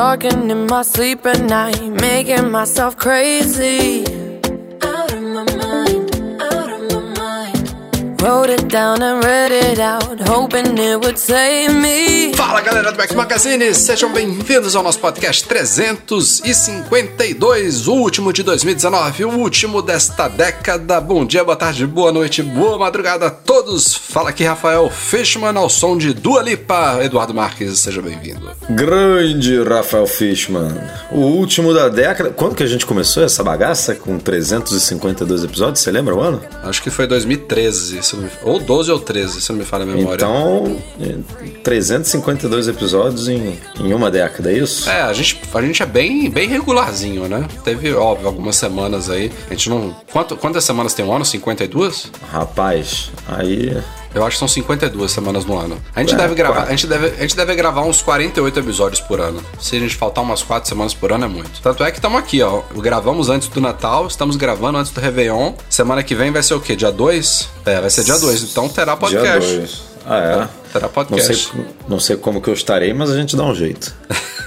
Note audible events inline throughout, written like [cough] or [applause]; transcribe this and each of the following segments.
Talking in my sleep at night, making myself crazy. Wrote it down and read it out, hoping it would save me. Fala galera do Max Magazine, sejam bem-vindos ao nosso podcast 352, o último de 2019, o último desta década. Bom dia, boa tarde, boa noite, boa madrugada a todos. Fala aqui Rafael Fishman ao som de Dua Lipa. Eduardo Marques, seja bem-vindo. Grande Rafael Fishman. O último da década. Quando que a gente começou essa bagaça com 352 episódios? Você lembra o ano? Acho que foi 2013, me... ou 12 ou 13, se não me falha a memória. Então, 350 52 episódios em, em uma década, é isso? É, a gente, a gente é bem, bem regularzinho, né? Teve, óbvio, algumas semanas aí. A gente não. Quanto, quantas semanas tem um ano? 52? Rapaz, aí. Eu acho que são 52 semanas no ano. A gente, é, deve gravar, a gente, deve, a gente deve gravar uns 48 episódios por ano. Se a gente faltar umas 4 semanas por ano, é muito. Tanto é que estamos aqui, ó. Gravamos antes do Natal, estamos gravando antes do Réveillon. Semana que vem vai ser o quê? Dia 2? É, vai ser dia 2. Então terá podcast. Dia 2. Ah, é? Terá podcast. Não sei, não sei como que eu estarei, mas a gente dá um jeito.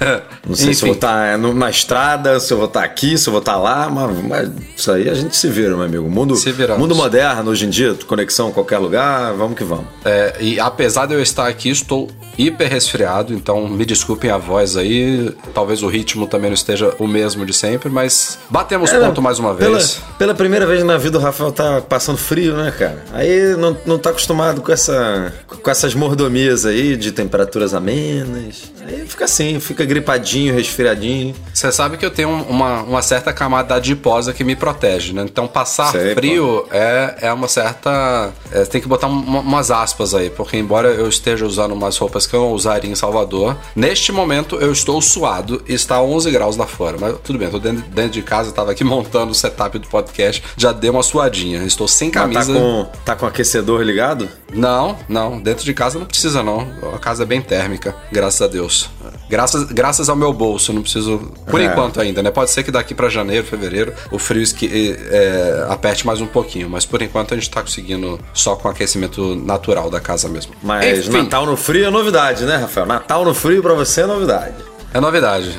[laughs] Não sei se eu vou estar é, numa estrada, se eu vou estar aqui, se eu vou estar lá, mas, mas isso aí a gente se vira, meu amigo. Mundo, mundo moderno hoje em dia, conexão em qualquer lugar, vamos que vamos. É, e apesar de eu estar aqui, estou hiper resfriado, então me desculpem a voz aí. Talvez o ritmo também não esteja o mesmo de sempre, mas batemos é, ponto mais uma vez. Pela, pela, primeira vez na vida o Rafael tá passando frio, né, cara? Aí não, não tá acostumado com, essa, com essas mordomias aí de temperaturas amenas. Aí fica assim, fica gripadinho, resfriadinho. Você sabe que eu tenho uma, uma certa camada adiposa que me protege, né? Então passar Sei, frio é, é uma certa. É, tem que botar uma, umas aspas aí, porque embora eu esteja usando umas roupas que eu não usaria em Salvador, neste momento eu estou suado e está 11 graus lá fora. Mas tudo bem, eu tô dentro, dentro de casa, tava aqui [laughs] montando o setup do podcast, já dei uma suadinha. Estou sem camisa. Mas tá com, tá com aquecedor ligado? Não, não. Dentro de casa não precisa, não. A casa é bem térmica, graças a Deus. Graças, graças ao meu bolso, não preciso. Por é. enquanto ainda, né? Pode ser que daqui para janeiro, fevereiro, o frio esque, é, aperte mais um pouquinho. Mas por enquanto a gente tá conseguindo só com aquecimento natural da casa mesmo. Mas Enfim. Natal no frio é novidade, né, Rafael? Natal no frio para você é novidade. É novidade.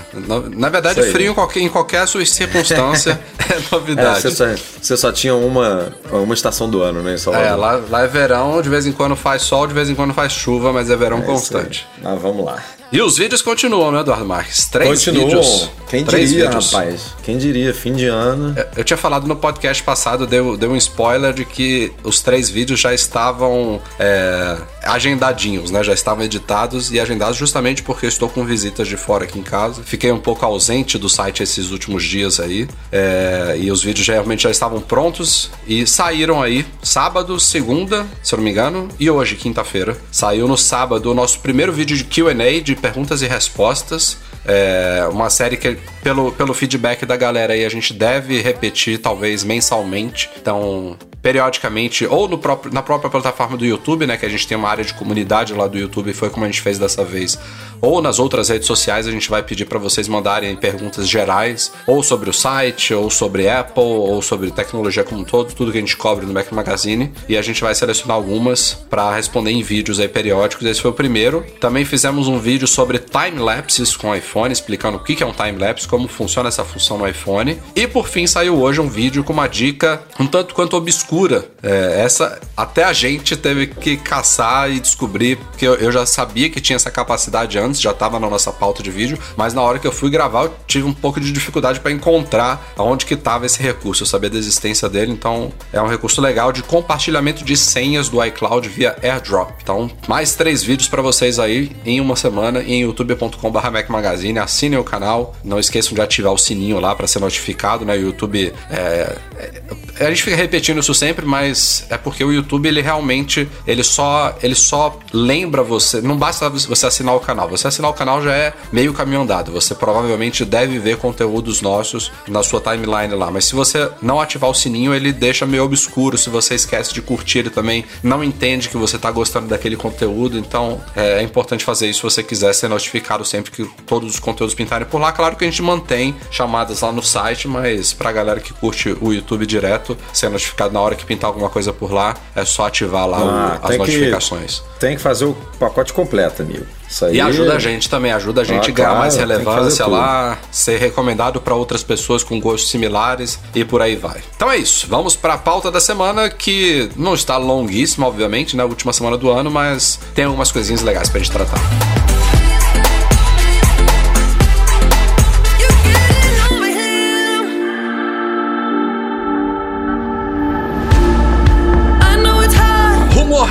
Na verdade, frio em qualquer, em qualquer sua circunstância [laughs] é novidade. É, você, só, você, só, tinha uma, uma estação do ano, né? Em É, lá, lá é verão, de vez em quando faz sol, de vez em quando faz chuva, mas é verão é constante. Mas vamos lá. E os vídeos continuam, né, Eduardo Marques? Três continuam. vídeos. Quem Três diria, vídeos. rapaz? Quem diria, fim de ano. Eu, eu tinha falado no podcast passado, deu, deu um spoiler de que os três vídeos já estavam é, agendadinhos, né? Já estavam editados e agendados justamente porque eu estou com visitas de fora aqui em casa. Fiquei um pouco ausente do site esses últimos dias aí. É, e os vídeos realmente já estavam prontos e saíram aí sábado, segunda, se eu não me engano, e hoje, quinta-feira. Saiu no sábado o nosso primeiro vídeo de QA de perguntas e respostas. É uma série que, pelo, pelo feedback da galera aí, a gente deve repetir, talvez mensalmente. Então, periodicamente, ou no próprio, na própria plataforma do YouTube, né? Que a gente tem uma área de comunidade lá do YouTube, foi como a gente fez dessa vez. Ou nas outras redes sociais, a gente vai pedir para vocês mandarem perguntas gerais, ou sobre o site, ou sobre Apple, ou sobre tecnologia como um todo, tudo que a gente cobre no Mac Magazine. E a gente vai selecionar algumas para responder em vídeos aí periódicos. Esse foi o primeiro. Também fizemos um vídeo sobre time-lapses com iPhone, explicando o que é um time-lapse, como funciona essa função no iPhone. E por fim, saiu hoje um vídeo com uma dica um tanto quanto obscura é, essa até a gente teve que caçar e descobrir, porque eu, eu já sabia que tinha essa capacidade antes, já estava na nossa pauta de vídeo, mas na hora que eu fui gravar eu tive um pouco de dificuldade para encontrar aonde que estava esse recurso. Eu sabia da existência dele, então é um recurso legal de compartilhamento de senhas do iCloud via AirDrop. Então, mais três vídeos para vocês aí em uma semana em youtube.com/barra Mac Magazine. Assinem o canal, não esqueçam de ativar o sininho lá para ser notificado, né? O YouTube é, é, a gente fica repetindo isso sempre, mas é porque o YouTube ele realmente ele só ele só lembra você. Não basta você assinar o canal. Você assinar o canal já é meio caminho andado. Você provavelmente deve ver conteúdos nossos na sua timeline lá. Mas se você não ativar o sininho, ele deixa meio obscuro. Se você esquece de curtir, ele também não entende que você está gostando daquele conteúdo. Então é, é importante fazer isso se você quiser ser notificado sempre que todos os conteúdos pintarem por lá. Claro que a gente mantém chamadas lá no site, mas pra galera que curte o YouTube direto, ser notificado na hora que pintar alguma coisa por lá, é só ativar lá ah, o, as notificações. Que, tem que fazer o pacote completo, amigo. Aí... E ajuda a gente também, ajuda a gente ah, a ganhar claro, mais relevância lá, ser recomendado para outras pessoas com gostos similares e por aí vai. Então é isso, vamos para a pauta da semana que não está longuíssima, obviamente, na né, última semana do ano, mas tem algumas coisinhas legais para a gente tratar.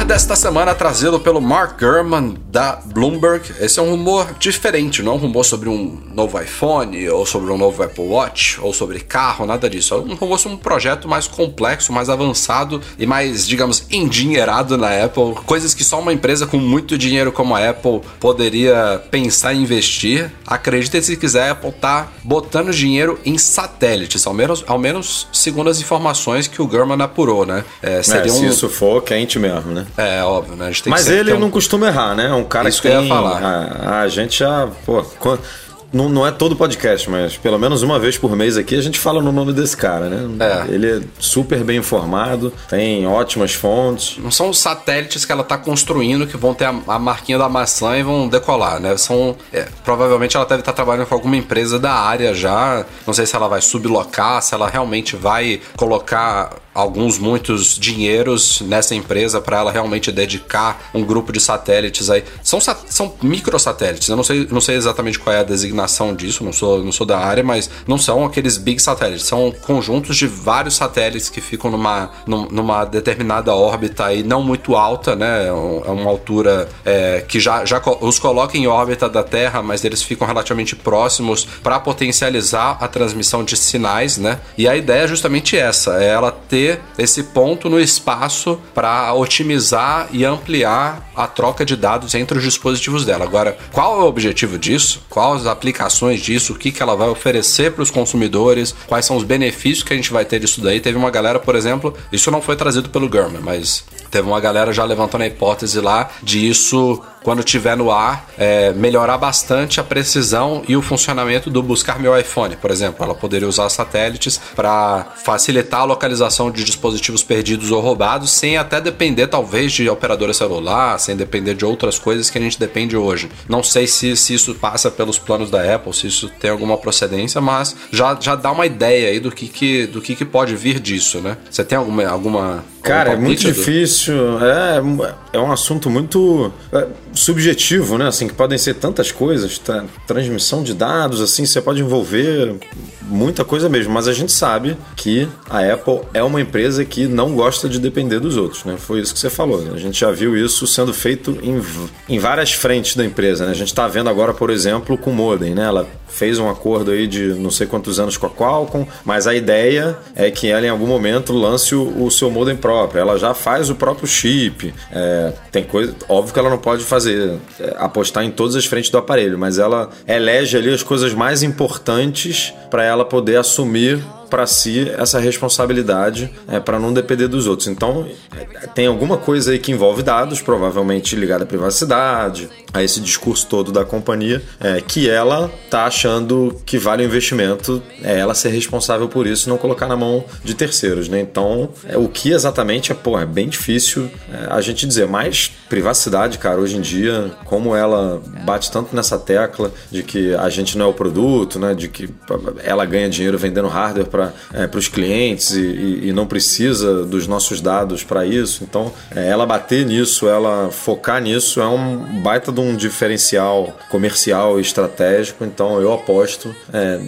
Rumor desta semana trazido pelo Mark Gurman da Bloomberg. Esse é um rumor diferente, não é um rumor sobre um novo iPhone ou sobre um novo Apple Watch ou sobre carro, nada disso. É um rumor sobre um projeto mais complexo, mais avançado e mais, digamos, endinheirado na Apple. Coisas que só uma empresa com muito dinheiro como a Apple poderia pensar em investir. Acredite se quiser, a Apple tá botando dinheiro em satélites, ao menos, ao menos segundo as informações que o Gurman apurou, né? É, seria é, se um... isso for quente mesmo, né? É, óbvio, né? Mas ele não costuma errar, né? É um cara Isso que, que tem... ia falar. A, a gente já. Pô, não, não é todo podcast, mas pelo menos uma vez por mês aqui a gente fala no nome desse cara, né? É. Ele é super bem informado, tem ótimas fontes. Não são os satélites que ela está construindo que vão ter a, a, marquinha da maçã e vão decolar, né? São. É, provavelmente ela deve estar tá trabalhando com alguma empresa da área já. Não sei se ela vai sublocar, se ela realmente vai colocar alguns muitos dinheiros nessa empresa para ela realmente dedicar um grupo de satélites aí. São, são microsatélites, eu não sei, não sei exatamente qual é a designação disso, não sou, não sou da área, mas não são aqueles big satélites, são conjuntos de vários satélites que ficam numa, numa determinada órbita aí não muito alta, né? É, é uma altura é, que já, já os coloca em órbita da Terra, mas eles ficam relativamente próximos para potencializar a transmissão de sinais, né? E a ideia é justamente essa, é ela ter ter esse ponto no espaço para otimizar e ampliar a troca de dados entre os dispositivos dela. Agora, qual é o objetivo disso? Quais as aplicações disso? O que, que ela vai oferecer para os consumidores? Quais são os benefícios que a gente vai ter disso daí? Teve uma galera, por exemplo, isso não foi trazido pelo Gurman, mas teve uma galera já levantando a hipótese lá de isso quando tiver no ar, é, melhorar bastante a precisão e o funcionamento do buscar meu iPhone, por exemplo. Ela poderia usar satélites para facilitar a localização de dispositivos perdidos ou roubados, sem até depender, talvez, de operadora celular, sem depender de outras coisas que a gente depende hoje. Não sei se, se isso passa pelos planos da Apple, se isso tem alguma procedência, mas já, já dá uma ideia aí do que, que, do que, que pode vir disso, né? Você tem alguma. alguma Cara, é muito difícil. É, é um assunto muito. É, subjetivo, né? Assim, que podem ser tantas coisas, tá? transmissão de dados, assim, você pode envolver muita coisa mesmo, mas a gente sabe que a Apple é uma empresa que não gosta de depender dos outros, né? Foi isso que você falou. Né? A gente já viu isso sendo feito em, em várias frentes da empresa, né? A gente está vendo agora, por exemplo, com o modem, né? Ela fez um acordo aí de não sei quantos anos com a Qualcomm, mas a ideia é que ela em algum momento lance o, o seu modem próprio. Ela já faz o próprio chip. É, tem coisa, óbvio que ela não pode fazer é, apostar em todas as frentes do aparelho, mas ela elege ali as coisas mais importantes para ela poder assumir para si essa responsabilidade é, para não depender dos outros. Então, tem alguma coisa aí que envolve dados, provavelmente ligada à privacidade, a esse discurso todo da companhia, é, que ela tá achando que vale o investimento, é ela ser responsável por isso, não colocar na mão de terceiros, né? Então, é, o que exatamente é, pô, é bem difícil é, a gente dizer, mas privacidade, cara, hoje em dia, como ela bate tanto nessa tecla de que a gente não é o produto, né? De que ela ganha dinheiro vendendo hardware para para é, os clientes e, e, e, não precisa dos nossos dados para isso. Então, é, ela bater nisso, ela focar nisso é um baita de um diferencial comercial e estratégico. Então, eu aposto é,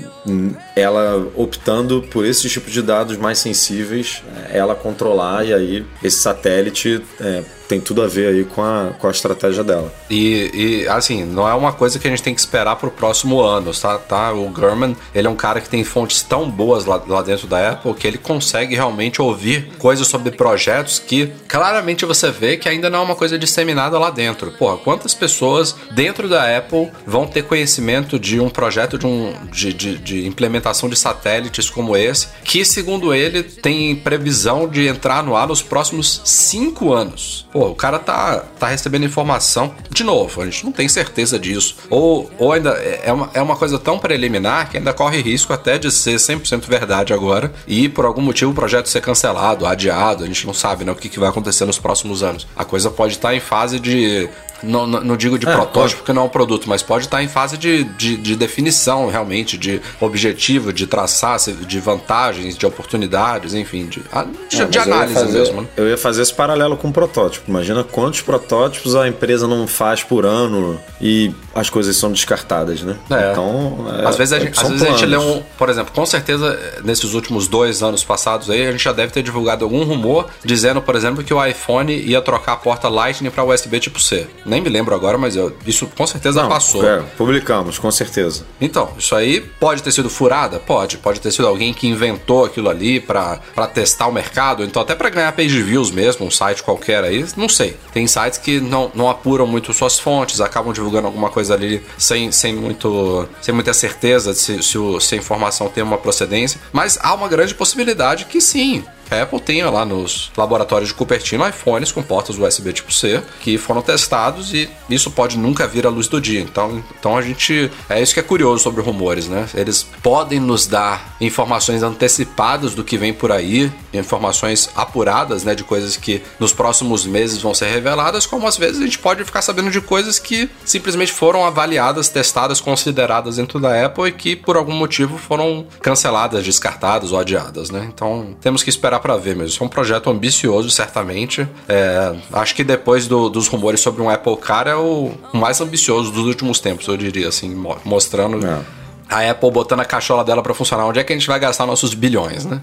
ela optando por esses tipos de dados mais sensíveis, é, ela controlar e aí esse satélite é, tem tudo a ver aí com a, com a estratégia dela. E, e, assim, não é uma coisa que a gente tem que esperar pro próximo ano, tá? tá? O Gurman, ele é um cara que tem fontes tão boas lá, lá dentro da Apple que ele consegue realmente ouvir coisas sobre projetos que claramente você vê que ainda não é uma coisa disseminada lá dentro. Porra, quantas pessoas dentro da Apple vão ter conhecimento de um projeto de, um, de, de, de implementação de satélites como esse, que segundo ele tem previsão de entrar no ar nos próximos cinco anos. Pô, o cara tá, tá recebendo informação. De novo, a gente não tem certeza disso. Ou, ou ainda é uma, é uma coisa tão preliminar que ainda corre risco até de ser 100% verdade agora e por algum motivo o projeto ser cancelado, adiado. A gente não sabe né, o que, que vai acontecer nos próximos anos. A coisa pode estar em fase de não, não, digo de é, protótipo, porque não é um produto, mas pode estar em fase de, de, de, definição realmente, de objetivo, de traçar, de vantagens, de oportunidades, enfim, de, de, é, de análise fazer, mesmo. Né? Eu ia fazer esse paralelo com o protótipo. Imagina quantos protótipos a empresa não faz por ano e as coisas são descartadas, né? É. Então, é, às vezes, a gente, às vezes a gente lê um, por exemplo, com certeza nesses últimos dois anos passados aí, a gente já deve ter divulgado algum rumor dizendo, por exemplo, que o iPhone ia trocar a porta Lightning para USB tipo C. Nem me lembro agora, mas eu, isso com certeza Não, passou. É, publicamos, com certeza. Então, isso aí pode ter sido furada? Pode. Pode ter sido alguém que inventou aquilo ali para testar o mercado, então até para ganhar page views mesmo, um site qualquer aí, não sei. Tem sites que não, não apuram muito suas fontes, acabam divulgando alguma coisa ali sem, sem, muito, sem muita certeza de se, se, o, se a informação tem uma procedência, mas há uma grande possibilidade que sim, a Apple tem lá nos laboratórios de Cupertino iPhones com portas USB tipo C que foram testados e isso pode nunca vir à luz do dia. Então, então a gente. É isso que é curioso sobre rumores, né? Eles podem nos dar informações antecipadas do que vem por aí, informações apuradas, né? De coisas que nos próximos meses vão ser reveladas, como às vezes a gente pode ficar sabendo de coisas que simplesmente foram avaliadas, testadas, consideradas dentro da Apple e que por algum motivo foram canceladas, descartadas ou adiadas, né? Então temos que esperar esperar para ver mesmo. Isso é um projeto ambicioso, certamente. É, acho que depois do, dos rumores sobre um Apple Car é o, mais ambicioso dos últimos tempos, eu diria, assim, mostrando é. a Apple botando a cachola dela para funcionar. Onde é que a gente vai gastar nossos bilhões, né?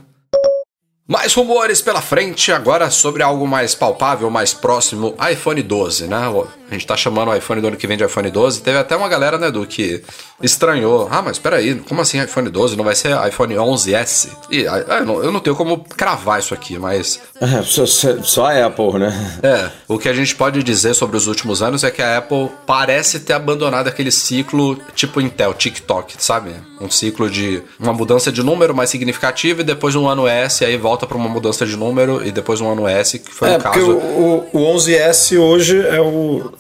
Mais rumores pela frente, agora sobre algo mais palpável, mais próximo, iPhone 12, né? A gente tá chamando o iPhone do ano que vem de iPhone 12. Teve até uma galera, né, do que estranhou. Ah, mas peraí, como assim iPhone 12? Não vai ser iPhone 11S? E ah, eu não, eu não tenho como cravar isso aqui, mas. [laughs] É, só, só a Apple, né? É. O que a gente pode dizer sobre os últimos anos é que a Apple parece ter abandonado aquele ciclo tipo Intel, TikTok, sabe? Um ciclo de uma mudança de número mais significativa e depois um ano S, aí volta para uma mudança de número e depois um ano S, que foi é, o caso. O, o 11S hoje é o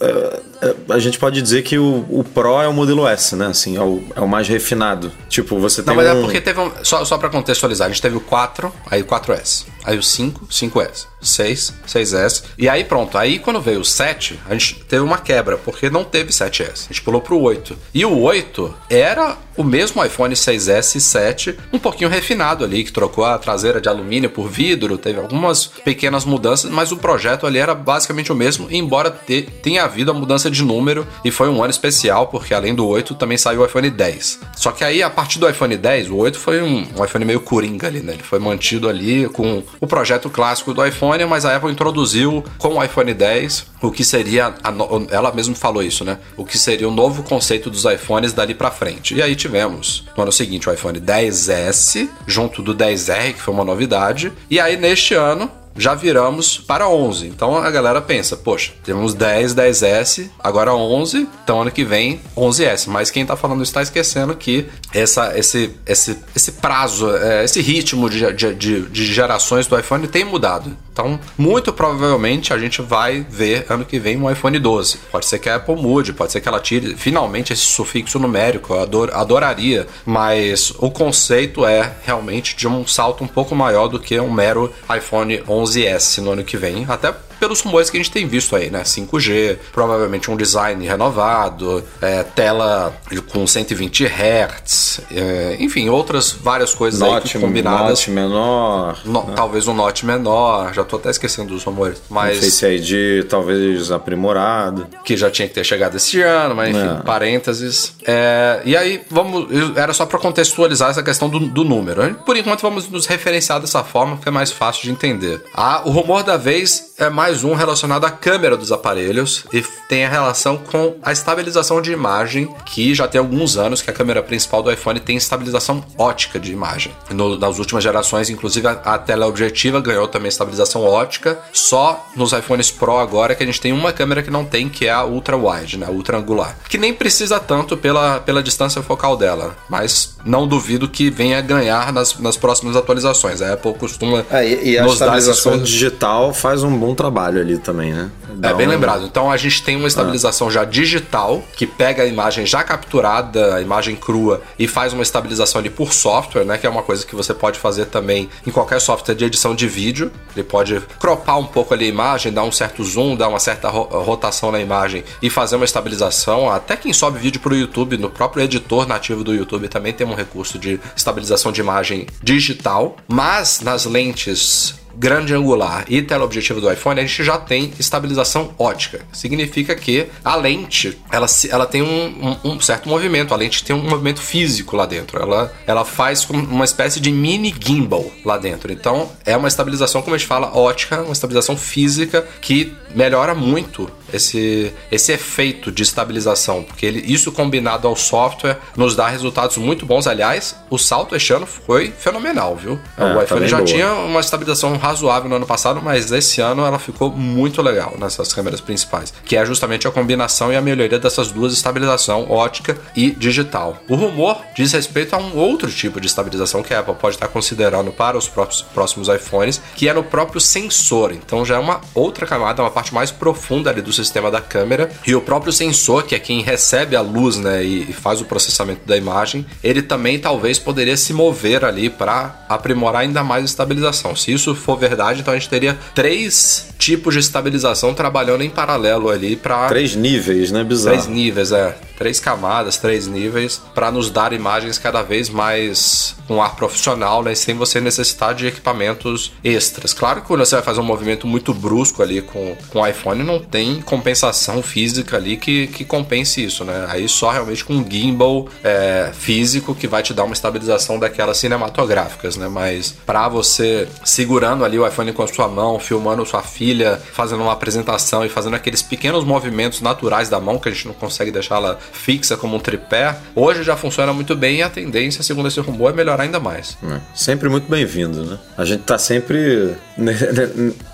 a gente pode dizer que o, o Pro é o modelo S, né? Assim, é o, é o mais refinado. Tipo, você tem. Não, mas é um... é porque teve um. Só, só pra contextualizar, a gente teve o 4, aí o 4S. Aí o 5, 5S. 6, 6S. E aí pronto. Aí quando veio o 7, a gente teve uma quebra, porque não teve 7S. A gente pulou pro 8. E o 8 era o mesmo iPhone 6S e 7, um pouquinho refinado ali, que trocou a traseira de alumínio por vidro, teve algumas pequenas mudanças, mas o projeto ali era basicamente o mesmo, embora te, tenha havido a mudança de número e foi um ano especial, porque além do 8 também saiu o iPhone 10. Só que aí, a partir do iPhone 10, o 8 foi um, um iPhone meio coringa ali, né? Ele foi mantido ali com o projeto clássico do iPhone, mas a Apple introduziu com o iPhone 10 o que seria, a, ela mesma falou isso, né? O que seria o novo conceito dos iPhones dali para frente. E aí tivemos no ano seguinte o iPhone 10S junto do 10R, que foi uma novidade, e aí neste ano já viramos para 11. Então a galera pensa, poxa, temos 10, 10S, agora 11, então ano que vem 11S. Mas quem está falando está esquecendo que essa, esse, esse, esse prazo, é, esse ritmo de, de, de gerações do iPhone tem mudado. Então, muito provavelmente a gente vai ver ano que vem um iPhone 12. Pode ser que a Apple mude, pode ser que ela tire finalmente esse sufixo numérico, eu ador, adoraria, mas o conceito é realmente de um salto um pouco maior do que um mero iPhone 11S no ano que vem, até pelos rumores que a gente tem visto aí, né? 5G, provavelmente um design renovado, é, tela com 120 Hz, é, enfim, outras várias coisas note, aí combinadas. Note menor. No, né? Talvez um note menor, já tô até esquecendo dos rumores. Mas... Um Face ID talvez aprimorado. Que já tinha que ter chegado esse ano, mas enfim, é. parênteses. É, e aí, vamos. Era só para contextualizar essa questão do, do número. Por enquanto, vamos nos referenciar dessa forma, que é mais fácil de entender. Ah, o rumor da vez é mais mais um relacionado à câmera dos aparelhos e tem a relação com a estabilização de imagem, que já tem alguns anos que a câmera principal do iPhone tem estabilização ótica de imagem. No, nas últimas gerações, inclusive, a, a tela objetiva ganhou também estabilização ótica. Só nos iPhones Pro agora que a gente tem uma câmera que não tem, que é a ultra wide, né, a ultra angular, que nem precisa tanto pela, pela distância focal dela, mas não duvido que venha ganhar nas, nas próximas atualizações. A Apple costuma é, e, e a estabilização digital faz um bom trabalho ali também, né? Dá é bem um... lembrado. Então a gente tem uma estabilização ah. já digital que pega a imagem já capturada, a imagem crua e faz uma estabilização ali por software, né? Que é uma coisa que você pode fazer também em qualquer software de edição de vídeo. Ele pode cropar um pouco ali a imagem, dar um certo zoom, dar uma certa rotação na imagem e fazer uma estabilização. Até quem sobe vídeo para o YouTube, no próprio editor nativo do YouTube também tem um recurso de estabilização de imagem digital. Mas nas lentes grande angular e teleobjetivo do iPhone, a gente já tem estabilização ótica. Significa que a lente ela, ela tem um, um, um, certo movimento, a lente tem um movimento físico lá dentro. Ela, ela faz uma espécie de mini gimbal lá dentro. Então é uma estabilização, como a gente fala, ótica, uma estabilização física que melhora muito esse, esse efeito de estabilização, porque ele, isso combinado ao software nos dá resultados muito bons. Aliás, o salto este ano foi fenomenal, viu? É, o iPhone já boa. tinha uma estabilização razoável no ano passado, mas esse ano ela ficou muito legal nessas câmeras principais, que é justamente a combinação e a melhoria dessas duas estabilização ótica e digital. O rumor diz respeito a um outro tipo de estabilização que a Apple pode estar considerando para os próximos iPhones, que é no próprio sensor. Então já é uma outra camada, uma parte mais profunda ali do sistema da câmera e o próprio sensor, que é quem recebe a luz, né, e faz o processamento da imagem, ele também talvez poderia se mover ali para aprimorar ainda mais a estabilização. Se isso for verdade, então a gente teria três tipos de estabilização trabalhando em paralelo ali para três níveis, né, bizarro. Três níveis, é, três camadas, três níveis para nos dar imagens cada vez mais com ar profissional, né, sem você necessitar de equipamentos extras. Claro que quando você vai fazer um movimento muito brusco ali com, com o iPhone, não tem compensação física ali que, que compense isso, né? Aí só realmente com um gimbal é, físico que vai te dar uma estabilização daquelas cinematográficas, né? Mas para você segurando ali o iPhone com a sua mão, filmando sua filha, fazendo uma apresentação e fazendo aqueles pequenos movimentos naturais da mão que a gente não consegue deixá-la fixa como um tripé, hoje já funciona muito bem e a tendência, segundo esse rumor, é melhorar ainda mais. É, sempre muito bem-vindo, né? A gente tá sempre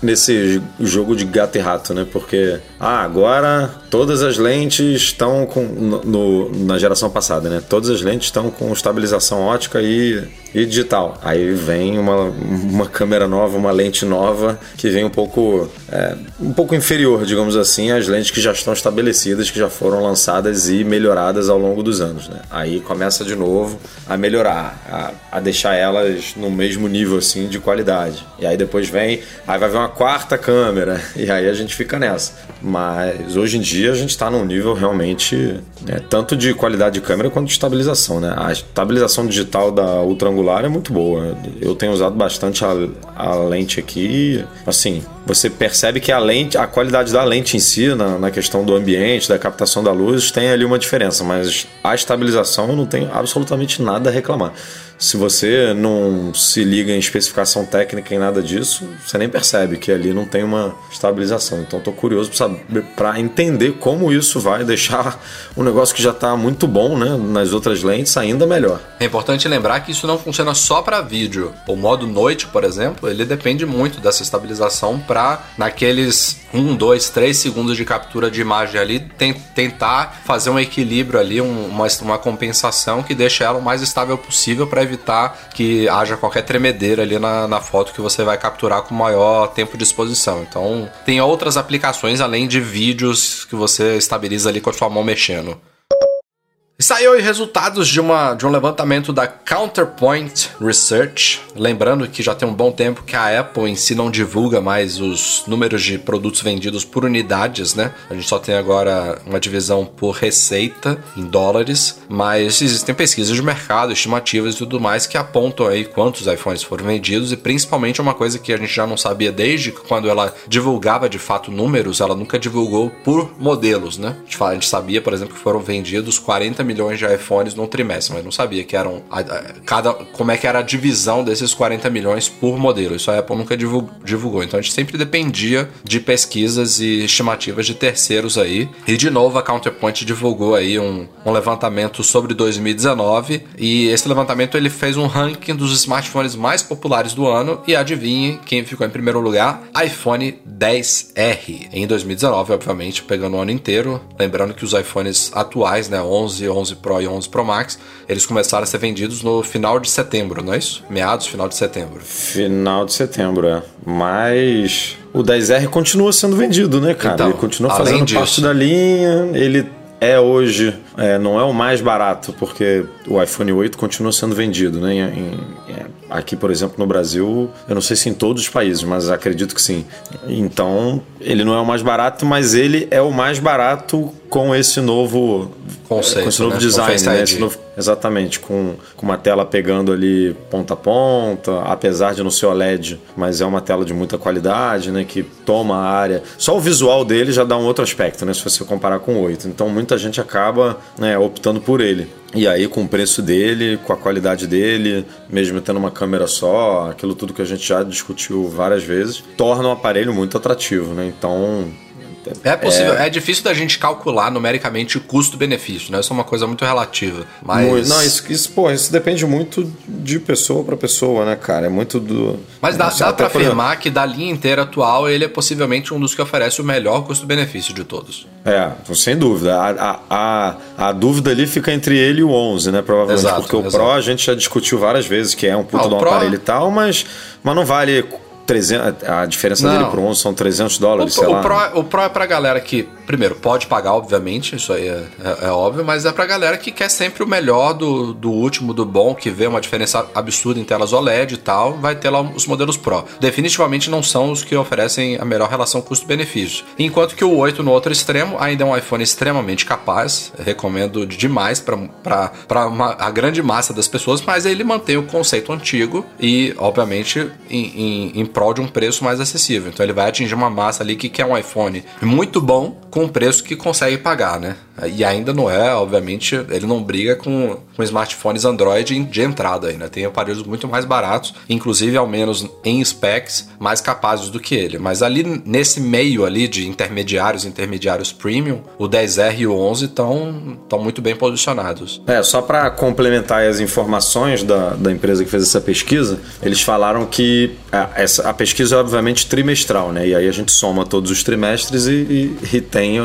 nesse jogo de gato e rato, né? Porque, ah, agora todas as lentes estão com. No, no, na geração passada, né? Todas as lentes estão com estabilização ótica e, e digital. Aí vem uma, uma câmera nova, uma lente nova, que vem um pouco, é, um pouco inferior, digamos assim, às lentes que já estão estabelecidas, que já foram lançadas e melhoradas ao longo dos anos, né? Aí começa de novo a melhorar, a, a deixar elas no mesmo nível, assim, de qualidade. E aí depois vem, aí vai vir uma quarta câmera, [laughs] e aí a gente fica nessa. Mas hoje em dia a gente está num nível realmente né, tanto de qualidade de câmera quanto de estabilização, né? A estabilização digital da ultra angular é muito boa. Eu tenho usado bastante a, a lente aqui, assim, você percebe que a lente, a qualidade da lente em si, na, na questão do ambiente, da captação da luz, tem ali uma diferença, mas a estabilização eu não tenho absolutamente nada a reclamar. Se você não se liga em especificação técnica em nada disso, você nem percebe que ali não tem uma estabilização. Então estou curioso para entender como isso vai deixar um negócio que já está muito bom né, nas outras lentes ainda melhor. É importante lembrar que isso não funciona só para vídeo. O modo noite, por exemplo, ele depende muito dessa estabilização para naqueles 1, 2, 3 segundos de captura de imagem ali tentar fazer um equilíbrio ali, uma, uma compensação que deixe ela o mais estável possível para evitar que haja qualquer tremedeira ali na, na foto que você vai capturar com maior tempo de exposição. Então, tem outras aplicações além de vídeos que você estabiliza ali com a sua mão mexendo. Saiu aí resultados de, uma, de um levantamento da Counterpoint Research. Lembrando que já tem um bom tempo que a Apple em si não divulga mais os números de produtos vendidos por unidades, né? A gente só tem agora uma divisão por receita em dólares, mas existem pesquisas de mercado, estimativas e tudo mais que apontam aí quantos iPhones foram vendidos e principalmente uma coisa que a gente já não sabia desde quando ela divulgava de fato números, ela nunca divulgou por modelos, né? A gente sabia, por exemplo, que foram vendidos 40 milhões de iPhones no trimestre, mas não sabia que eram a, a, cada como é que era a divisão desses 40 milhões por modelo. Isso a Apple nunca divulgou. Então a gente sempre dependia de pesquisas e estimativas de terceiros aí. E de novo a Counterpoint divulgou aí um, um levantamento sobre 2019 e esse levantamento ele fez um ranking dos smartphones mais populares do ano e adivinhe quem ficou em primeiro lugar? iPhone 10R. Em 2019, obviamente, pegando o ano inteiro, lembrando que os iPhones atuais, né, 11, 11 Pro e 11 Pro Max, eles começaram a ser vendidos no final de setembro, não é isso? Meados, final de setembro. Final de setembro, é. Mas o 10R continua sendo vendido, né, cara? Então, ele continua fazendo disso, parte da linha, ele é hoje, é, não é o mais barato, porque o iPhone 8 continua sendo vendido, né? Em, em, é, aqui, por exemplo, no Brasil, eu não sei se em todos os países, mas acredito que sim. Então, ele não é o mais barato, mas ele é o mais barato com esse novo conceito, com esse novo né? design, né? Esse novo, exatamente, com, com uma tela pegando ali ponta a ponta, apesar de não ser OLED, mas é uma tela de muita qualidade, né? Que toma a área. Só o visual dele já dá um outro aspecto, né? Se você comparar com o 8. Então muita gente acaba né, optando por ele. E aí, com o preço dele, com a qualidade dele, mesmo tendo uma câmera só, aquilo tudo que a gente já discutiu várias vezes, torna o aparelho muito atrativo, né? Então, é possível, é, é difícil da gente calcular numericamente o custo-benefício, né? Isso é uma coisa muito relativa. Mas. Não, isso, isso, pô, isso depende muito de pessoa para pessoa, né, cara? É muito do. Mas dá, dá para afirmar que da linha inteira atual ele é possivelmente um dos que oferece o melhor custo-benefício de todos. É, sem dúvida. A, a, a, a, dúvida ali fica entre ele e o 11, né? Provavelmente. Exato, porque o exato. Pro a gente já discutiu várias vezes que é um puto ah, um Pro... aparelho e tal, mas, mas não vale 300, a diferença não. dele pro 11 são 300 dólares, o, sei o lá. Pro, o Pro é pra galera que, primeiro, pode pagar, obviamente, isso aí é, é, é, óbvio, mas é pra galera que quer sempre o melhor do, do último, do bom, que vê uma diferença absurda em telas OLED e tal, vai ter lá os modelos Pro. Definitivamente não são os que oferecem a melhor relação custo-benefício. Enquanto que o 8 no outro extremo ainda é um iPhone extremamente capaz, recomendo demais para a grande massa das pessoas, mas ele mantém o conceito antigo e, obviamente, em, em, em prol de um preço mais acessível. Então ele vai atingir uma massa ali que quer um iPhone muito bom com um preço que consegue pagar, né? E ainda não é, obviamente, ele não briga com, com smartphones Android de entrada ainda. Tem aparelhos muito mais baratos, inclusive ao menos em specs, mais capazes do que ele. Mas ali nesse meio ali de intermediários, intermediários premium, o 10R e o 11 estão muito bem posicionados. É, só para complementar as informações da, da empresa que fez essa pesquisa, eles falaram que a, essa, a pesquisa é obviamente trimestral, né? E aí a gente soma todos os trimestres e, e, e tem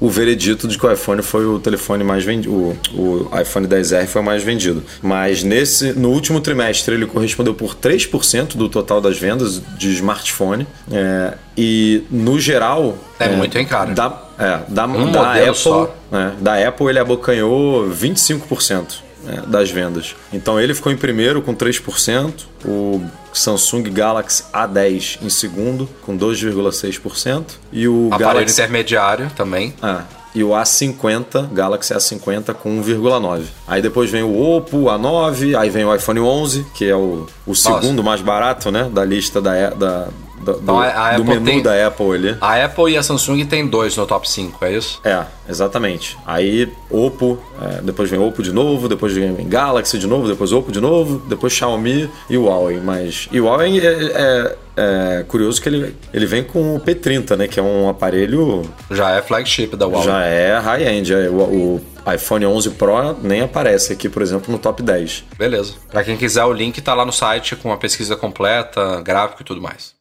o veredito de que o iPhone foi o telefone mais vendido, o, o iPhone 10R foi o mais vendido. Mas nesse, no último trimestre ele correspondeu por 3% do total das vendas de smartphone. É, e no geral. É, é muito, hein, cara? Da, é, da, um da Apple. É, da Apple ele abocanhou 25% é, das vendas. Então ele ficou em primeiro com 3%, o Samsung Galaxy A10 em segundo com 2,6% e o aparelho Galaxy... intermediário também. É, e o A50, Galaxy A50 com 1,9. Aí depois vem o Oppo A9, aí vem o iPhone 11, que é o, o segundo mais barato, né, da lista da, da do, então, a, a do menu tem, da Apple ali. A Apple e a Samsung tem dois no top 5, é isso? É, exatamente. Aí Oppo, é, depois vem Oppo de novo, depois vem Galaxy de novo, depois Oppo de novo, depois Xiaomi e Huawei. Mas e o Huawei é, é, é, curioso que ele, ele vem com o P30, né? Que é um aparelho. Já é flagship da Huawei. Já é high-end. É, o, o iPhone 11 Pro nem aparece aqui, por exemplo, no top 10. Beleza. Para quem quiser, o link tá lá no site com a pesquisa completa, gráfico e tudo mais.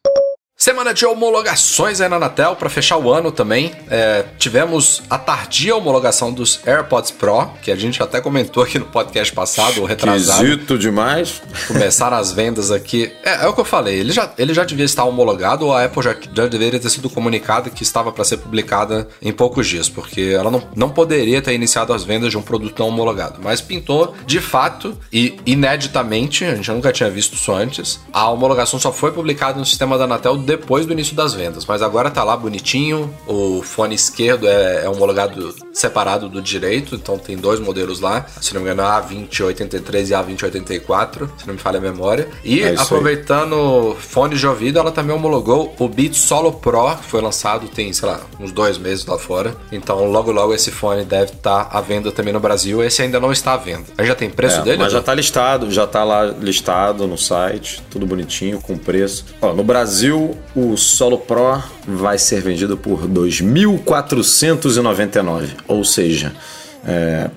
Semana de homologações aí na Anatel para fechar o ano também. É, tivemos a tardia homologação dos AirPods Pro, que a gente até comentou aqui no podcast passado, o retrasado. Esquisito demais. Começaram as vendas aqui. É, é, o que eu falei, ele já, ele já devia estar homologado ou a Apple já, já deveria ter sido comunicada que estava para ser publicada em poucos dias, porque ela não, não poderia ter iniciado as vendas de um produto não homologado. Mas pintou de fato e ineditamente, a gente nunca tinha visto isso antes, a homologação só foi publicada no sistema da Anatel depois do início das vendas, mas agora tá lá bonitinho. O fone esquerdo é, é homologado separado do direito, então tem dois modelos lá, se não me engano, a A2083 e a A2084, se não me falha a memória. E é aproveitando fones de ouvido, ela também homologou o Beats Solo Pro, que foi lançado tem, sei lá, uns dois meses lá fora. Então logo logo esse fone deve estar tá à venda também no Brasil. Esse ainda não está à venda. Aí já tem preço é, dele? Mas já está listado, já está lá listado no site, tudo bonitinho, com preço. Ó, no Brasil, o Solo Pro vai ser vendido por 2.499, ou seja, é,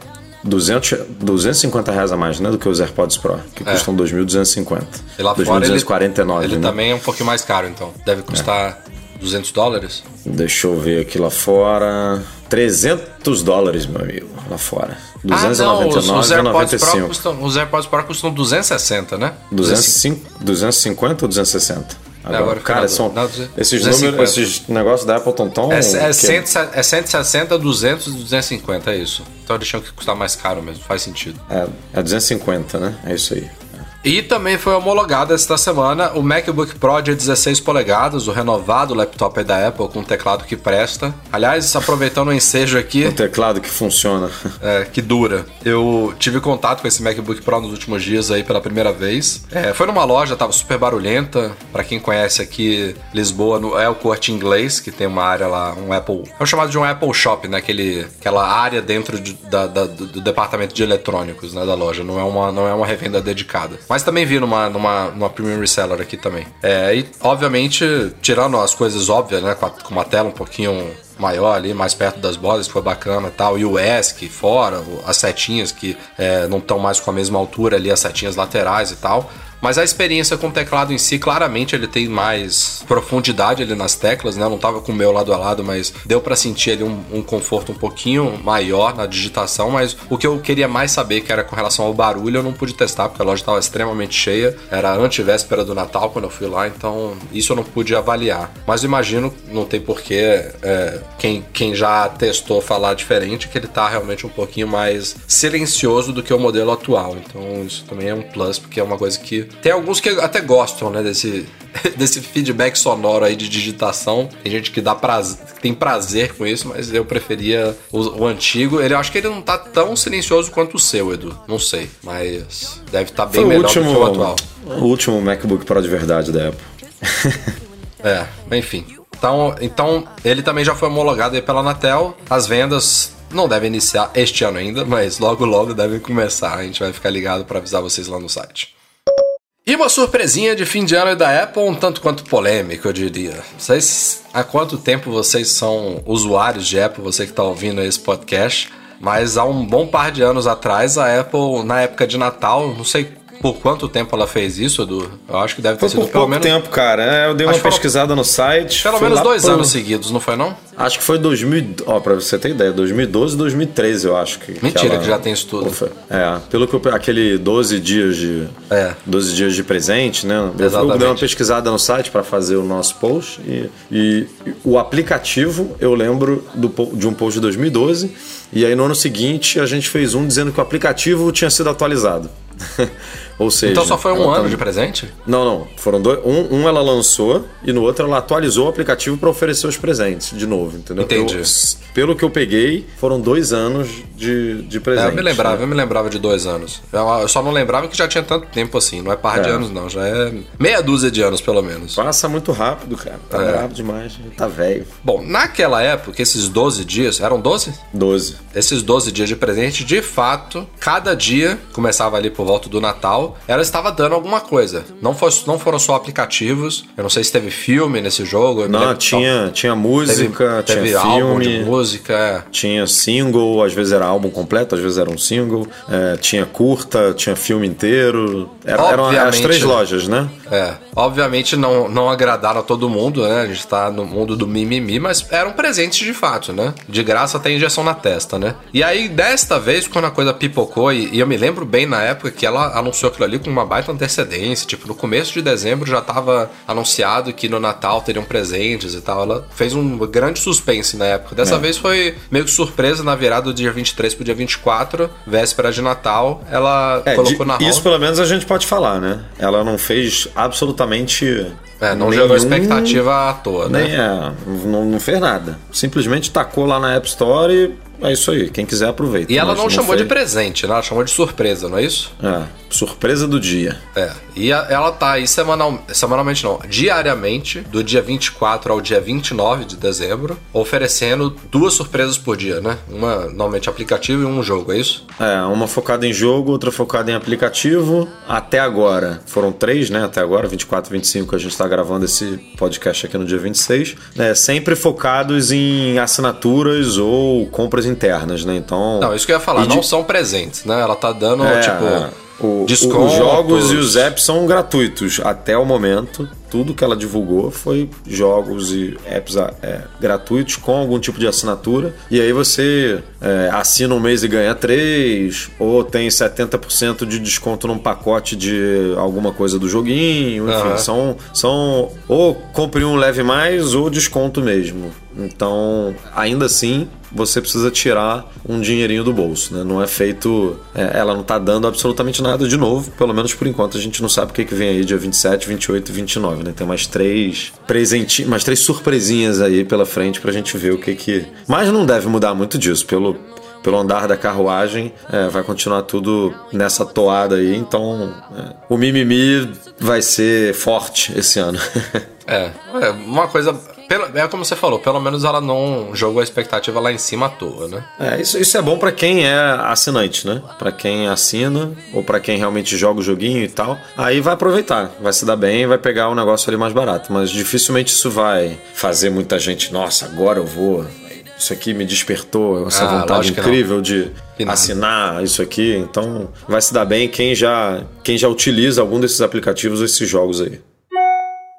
200, 250 reais a mais né, do que os AirPods Pro, que é. custam 2.250. E lá 2.249, fora ele, ele né? também é um pouquinho mais caro, então. Deve custar é. 200 dólares? Deixa eu ver aqui lá fora. 300 dólares, meu amigo, lá fora. 299 ah, os, os AirPods Pro custam, os AirPods Pro custam 260, né? 205, 250 ou 260? Agora, agora cara, são, não, esses números, esses negócios da Apple estão tão... É, é, 100, é 160, 200 250, é isso. Então eles tinham que custar mais caro mesmo, faz sentido. É, é 250, né? É isso aí. E também foi homologado esta semana o MacBook Pro de 16 polegadas, o renovado laptop da Apple com um teclado que presta. Aliás, aproveitando o ensejo aqui. Um teclado que funciona. [laughs] É, que dura. Eu tive contato com esse MacBook Pro nos últimos dias aí pela primeira vez. É, foi numa loja, tava super barulhenta. Para quem conhece aqui Lisboa, no, é o Corte Inglês, que tem uma área lá, um Apple. É o chamado de um Apple Shop, né? Aquele, aquela área dentro de, da, da, do, do departamento de eletrônicos né, da loja. Não é uma, não é uma revenda dedicada. Mas também vi numa, numa, numa premium reseller aqui também. É, e obviamente, tirando as coisas óbvias, né? Com, a, com uma tela um pouquinho maior ali, mais perto das bolas, foi bacana e tal. E o ESC fora, as setinhas que é, não estão mais com a mesma altura ali, as setinhas laterais e tal. Mas a experiência com o teclado em si, claramente ele tem mais profundidade ali nas teclas, né? Eu não tava com o meu lado a lado, mas deu para sentir ali um, um, conforto um pouquinho maior na digitação. Mas o que eu queria mais saber, que era com relação ao barulho, eu não pude testar, porque a loja estava extremamente cheia. Era antivéspera do Natal quando eu fui lá, então isso eu não pude avaliar. Mas imagino, não tem porquê é, quem, quem já testou falar diferente, que ele tá realmente um pouquinho mais silencioso do que o modelo atual. Então isso também é um plus, porque é uma coisa que tem alguns que até gostam, né, desse, [laughs] desse feedback sonoro aí de digitação. Tem gente que dá prazer, tem prazer com isso, mas eu preferia o, o, antigo. Ele acho que ele não tá tão silencioso quanto o seu, Edu. Não sei, mas deve estar tá bem Foi melhor último, do que o atual. O último MacBook Pro de verdade da Apple. [laughs] é, enfim. Então, então, ele também já foi homologado pela Anatel. As vendas não devem iniciar este ano ainda, mas logo logo devem começar. A gente vai ficar ligado para avisar vocês lá no site. E uma surpresinha de fim de ano da Apple, um tanto quanto polêmica, eu diria. Vocês, há quanto tempo vocês são usuários de Apple, você que está ouvindo esse podcast? Mas há um bom par de anos atrás, a Apple, na época de Natal, não sei por quanto tempo ela fez isso, Edu? Eu acho que deve ter foi sido por pelo menos. tempo, cara. É, eu dei uma pesquisada no site. Pelo menos dois anos seguidos, não foi não? Acho que foi 2000. Ó, pra você ter ideia, 2012 2013, eu acho que. Mentira, que, ela... que já tem isso tudo. É, pelo que eu. Aquele 12 dias de. É. 12 dias de presente, né? Exatamente. Eu dei uma pesquisada no site para fazer o nosso post. E, e o aplicativo, eu lembro do, de um post de 2012. E aí no ano seguinte a gente fez um dizendo que o aplicativo tinha sido atualizado. Gracias. Ou seja. Então só foi um ano tá... de presente? Não, não. Foram dois. Um, um ela lançou e no outro ela atualizou o aplicativo para oferecer os presentes de novo, entendeu? Entendi. Eu, pelo que eu peguei, foram dois anos de, de presente. É, eu me lembrava, né? eu me lembrava de dois anos. Eu só não lembrava que já tinha tanto tempo assim. Não é par é. de anos, não. Já é meia dúzia de anos, pelo menos. Passa muito rápido, cara. Tá é. bravo demais. Tá velho. Bom, naquela época, esses 12 dias. Eram 12? 12. Esses 12 dias de presente, de fato, cada dia começava ali por volta do Natal, ela estava dando alguma coisa. Não, foi, não foram só aplicativos. Eu não sei se teve filme nesse jogo. Não, tinha, tinha música, teve, teve tinha álbum filme, de música. É. Tinha single, às vezes era álbum completo, às vezes era um single. É, tinha curta, tinha filme inteiro. Era, eram as três lojas, né? É. Obviamente não, não agradaram a todo mundo, né? A gente tá no mundo do mimimi, mas eram presentes de fato, né? De graça até injeção na testa, né? E aí, desta vez, quando a coisa pipocou, e, e eu me lembro bem na época que ela anunciou aquilo ali com uma baita antecedência, tipo, no começo de dezembro já tava anunciado que no Natal teriam presentes e tal. Ela fez um grande suspense na época. Dessa é. vez foi meio que surpresa na virada do dia 23 pro dia 24, véspera de Natal. Ela é, colocou de, na Isso pelo menos a gente pode falar, né? Ela não fez absolutamente é, não nenhum, gerou expectativa à toa, né? Nem, é, não, não fez nada. Simplesmente tacou lá na App Store e é isso aí. Quem quiser aproveita. E ela não, não chamou foi... de presente, né? Ela chamou de surpresa, não é isso? É, surpresa do dia. É. E a, ela tá aí semanal, semanalmente, não, diariamente, do dia 24 ao dia 29 de dezembro, oferecendo duas surpresas por dia, né? Uma normalmente aplicativo e um jogo, é isso? É, uma focada em jogo, outra focada em aplicativo. Até agora, foram três, né? Até agora, 24 e 25, a gente tá gravando esse podcast aqui no dia 26. É, sempre focados em assinaturas ou compras internas, né? Então. Não, isso que eu ia falar, não de... são presentes, né? Ela tá dando, é, tipo. O, os jogos e os apps são gratuitos até o momento tudo que ela divulgou foi jogos e apps é, gratuitos com algum tipo de assinatura. E aí você é, assina um mês e ganha três, ou tem 70% de desconto num pacote de alguma coisa do joguinho. Enfim, uhum. são, são ou compre um leve mais ou desconto mesmo. Então, ainda assim, você precisa tirar um dinheirinho do bolso, né? Não é feito. É, ela não tá dando absolutamente nada de novo, pelo menos por enquanto a gente não sabe o que, que vem aí dia 27, 28 e 29 né? Tem mais três presenti mais três surpresinhas aí pela frente pra gente ver o que que. Mas não deve mudar muito disso, pelo, pelo andar da carruagem, é, vai continuar tudo nessa toada aí. Então, é, o mimimi vai ser forte esse ano. [laughs] é, é, uma coisa pelo, é como você falou, pelo menos ela não jogou a expectativa lá em cima à toa, né? É, isso, isso é bom para quem é assinante, né? Para quem assina ou para quem realmente joga o joguinho e tal. Aí vai aproveitar, vai se dar bem, vai pegar o negócio ali mais barato. Mas dificilmente isso vai fazer muita gente, nossa, agora eu vou isso aqui me despertou essa ah, vontade incrível de assinar isso aqui. Então, vai se dar bem quem já, quem já utiliza algum desses aplicativos, esses jogos aí.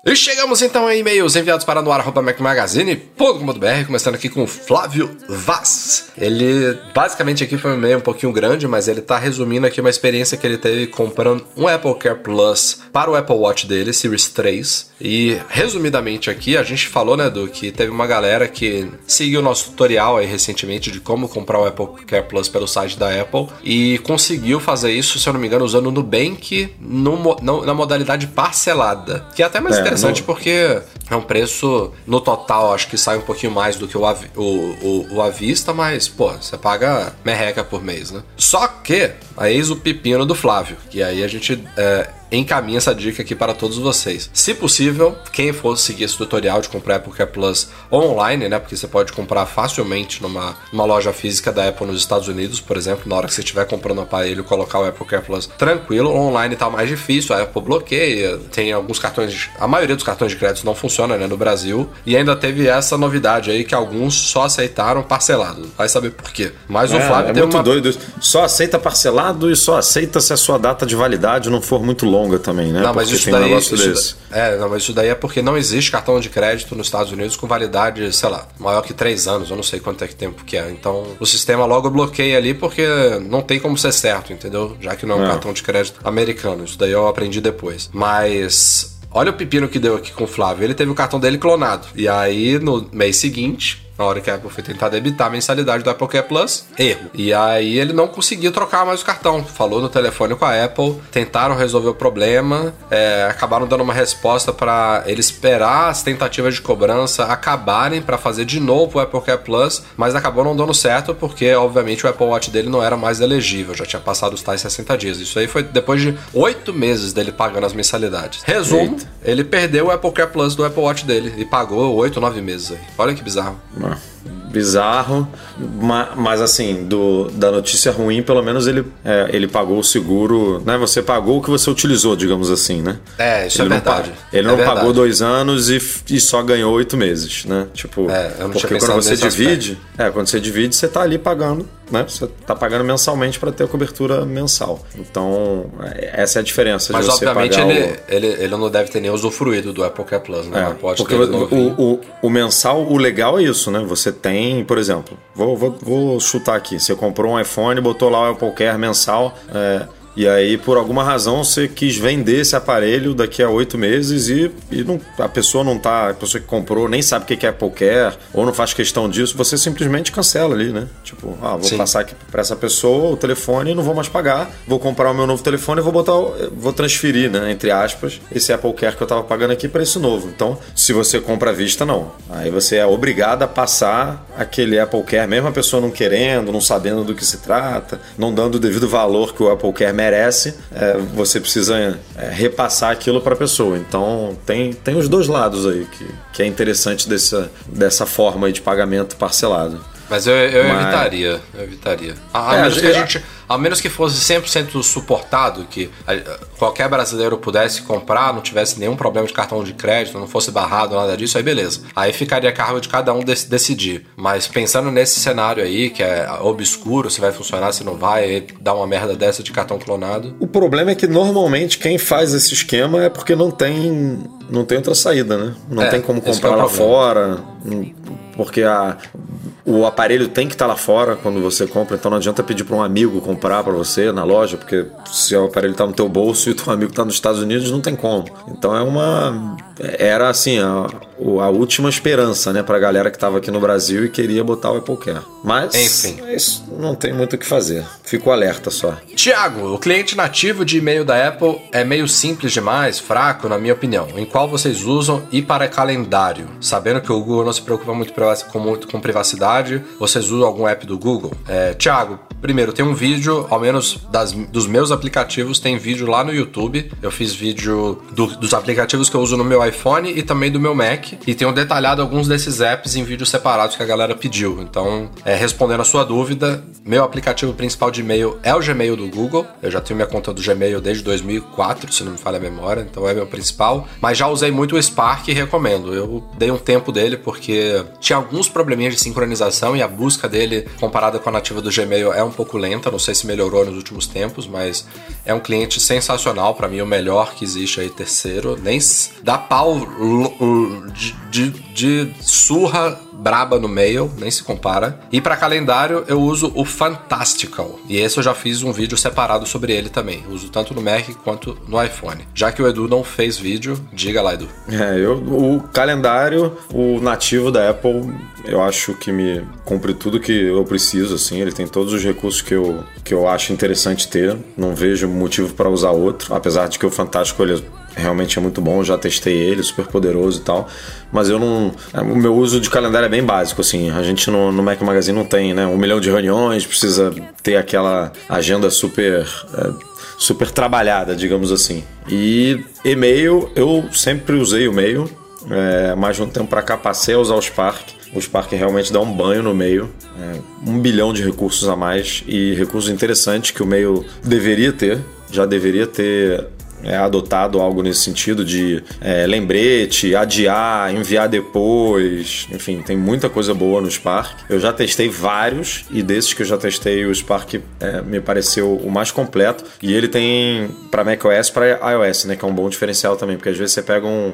E chegamos então a e-mails enviados para noar.macmagazine.com.br, começando aqui com Flávio Vaz. Ele, basicamente aqui foi um e-mail um pouquinho grande, mas ele tá resumindo aqui uma experiência que ele teve comprando um Apple Care Plus para o Apple Watch dele, Series 3. E, resumidamente aqui, a gente falou, né, do que teve uma galera que seguiu o nosso tutorial aí recentemente de como comprar o Apple Care Plus pelo site da Apple e conseguiu fazer isso, se eu não me engano, usando o Nubank no, no, na modalidade parcelada, que é até mais é, interessante no... porque é um preço, no total, acho que sai um pouquinho mais do que o, o, o, o à vista, mas, pô, você paga merreca por mês, né? Só que, aí eis o pepino do Flávio, que aí a gente... É, encaminha essa dica aqui para todos vocês. Se possível, quem for seguir esse tutorial de comprar Apple Care Plus online, né? Porque você pode comprar facilmente numa, numa loja física da Apple nos Estados Unidos, por exemplo, na hora que você estiver comprando o um aparelho, colocar o Apple Care Plus tranquilo. Online tá mais difícil, a Apple bloqueia, tem alguns cartões, a maioria dos cartões de crédito não funciona, né, no Brasil. E ainda teve essa novidade aí que alguns só aceitaram parcelado. Vai saber por quê. Mas é, o Flávio é tem muito uma... doido. Só aceita parcelado e só aceita se a sua data de validade não for muito longa longa também, né? Não, mas porque isso daí, um isso desse. é, não, mas isso daí é porque não existe cartão de crédito nos Estados Unidos com validade, sei lá, maior que três anos, eu não sei quanto é que tempo que é. Então o sistema logo bloqueia ali porque não tem como ser certo, entendeu? Já que não é um é. cartão de crédito americano. Isso daí eu aprendi depois. Mas Olha o pepino que deu aqui com o Flávio. Ele teve o cartão dele clonado. E aí, no mês seguinte, na hora que a Apple foi tentar debitar a mensalidade do Apple Care Plus, erro. E aí ele não conseguiu trocar mais o cartão. Falou no telefone com a Apple, tentaram resolver o problema, é, acabaram dando uma resposta para ele esperar as tentativas de cobrança acabarem para fazer de novo o Apple Care Plus, mas acabou não dando certo porque, obviamente, o Apple Watch dele não era mais elegível, já tinha passado os tais 60 dias. Isso aí foi depois de oito meses dele pagando as mensalidades. Resumo, Eita. ele perdeu o Apple Care Plus do Apple Watch dele e pagou oito, nove meses aí. Olha que bizarro No. Bizarro, mas assim, do, da notícia ruim, pelo menos ele, é, ele pagou o seguro, né? Você pagou o que você utilizou, digamos assim, né? É, isso é ele é verdade. Não, ele é não verdade. pagou dois anos e, e só ganhou oito meses, né? Tipo, é, porque quando você divide, aspecto. é, quando você divide, você tá ali pagando, né? Você tá pagando mensalmente para ter a cobertura mensal. Então, é, essa é a diferença Mas, de você obviamente, ele, o... ele, ele não deve ter nem usufruído do Apple Care Plus, né? É, porque o, o, o mensal, o legal é isso, né? Você tem, por exemplo, vou, vou, vou chutar aqui. Você comprou um iPhone, botou lá o Apple Care mensal. É, E aí, por alguma razão, você quis vender esse aparelho daqui a oito meses e, e não, a pessoa não tá. A pessoa que comprou nem sabe o que é Apple Care ou não faz questão disso, você simplesmente cancela ali, né? Tipo, ah, vou Sim. passar aqui para essa pessoa o telefone e não vou mais pagar. Vou comprar o meu novo telefone e vou botar. Vou transferir, né? Entre aspas, esse Apple Care que eu tava pagando aqui para esse novo. Então, se você compra à vista, não. Aí você é obrigado a passar aquele Apple Care, mesmo a pessoa não querendo, não sabendo do que se trata, não dando o devido valor que o Apple Care merece, é, você precisa é, repassar aquilo para a pessoa. Então tem, tem os dois lados aí que, que é interessante dessa, dessa forma de pagamento parcelado. Mas eu, eu Mas... evitaria, eu evitaria. A, é, a, a gente a menos que fosse 100% suportado, que qualquer brasileiro pudesse comprar, não tivesse nenhum problema de cartão de crédito, não fosse barrado, nada disso, aí beleza. Aí ficaria a cargo de cada um decidir. Mas pensando nesse cenário aí, que é obscuro, se vai funcionar, se não vai, dar uma merda dessa de cartão clonado. O problema é que normalmente quem faz esse esquema é porque não tem, não tem outra saída, né? Não é, tem como é comprar é lá fora, porque a, o aparelho tem que estar tá lá fora quando você compra, então não adianta pedir para um amigo comprar para você na loja, porque se o aparelho está no teu bolso e o teu amigo está nos Estados Unidos, não tem como. Então é uma era assim a, a última esperança, né, para a galera que estava aqui no Brasil e queria botar o Apple Care. Mas Enfim. isso não tem muito o que fazer. Fico alerta só. Tiago, o cliente nativo de e-mail da Apple é meio simples demais, fraco, na minha opinião. Em qual vocês usam e para calendário? Sabendo que o Google não se preocupa muito com, muito com privacidade, vocês usam algum app do Google? É, Tiago, primeiro, tem um vídeo, ao menos das, dos meus aplicativos, tem vídeo lá no YouTube. Eu fiz vídeo do, dos aplicativos que eu uso no meu iPhone e também do meu Mac. E tenho detalhado alguns desses apps em vídeos separados que a galera pediu. Então, é, respondendo a sua dúvida, meu aplicativo principal de e-mail é o Gmail do Google. Eu já tenho minha conta do Gmail desde 2004, se não me falha a memória, então é meu principal. Mas já usei muito o Spark e recomendo. Eu dei um tempo dele porque tinha alguns probleminhas de sincronização e a busca dele comparada com a nativa do Gmail é um pouco lenta. Não sei se melhorou nos últimos tempos, mas é um cliente sensacional. para mim, o melhor que existe aí, terceiro. Nem dá pau de, de, de surra braba no mail, nem se compara. E para calendário eu uso o Fantastical. E esse eu já fiz um vídeo separado sobre ele também. uso tanto no Mac quanto no iPhone. Já que o Edu não fez vídeo, diga lá, Edu. É, eu, o calendário, o nativo da Apple, eu acho que me cumpre tudo que eu preciso, assim. Ele tem todos os recursos que eu, que eu acho interessante ter. Não vejo motivo para usar outro, apesar de que o Fantástico ele realmente é muito bom, já testei ele, super poderoso e tal. Mas eu não. O meu uso de calendário é bem básico, assim. A gente no, no Mac Magazine não tem, né? Um milhão de reuniões, precisa ter aquela agenda super. É, super trabalhada, digamos assim. E e-mail, eu sempre usei o e-mail. É, mais de um tempo para cá passei a usar o Spark. O Spark realmente dá um banho no meio, é, um bilhão de recursos a mais e recursos interessantes que o meio deveria ter, já deveria ter é, adotado algo nesse sentido de é, lembrete, adiar, enviar depois. Enfim, tem muita coisa boa no Spark. Eu já testei vários e desses que eu já testei, o Spark é, me pareceu o mais completo. E ele tem para macOS para iOS, né? Que é um bom diferencial também, porque às vezes você pega um,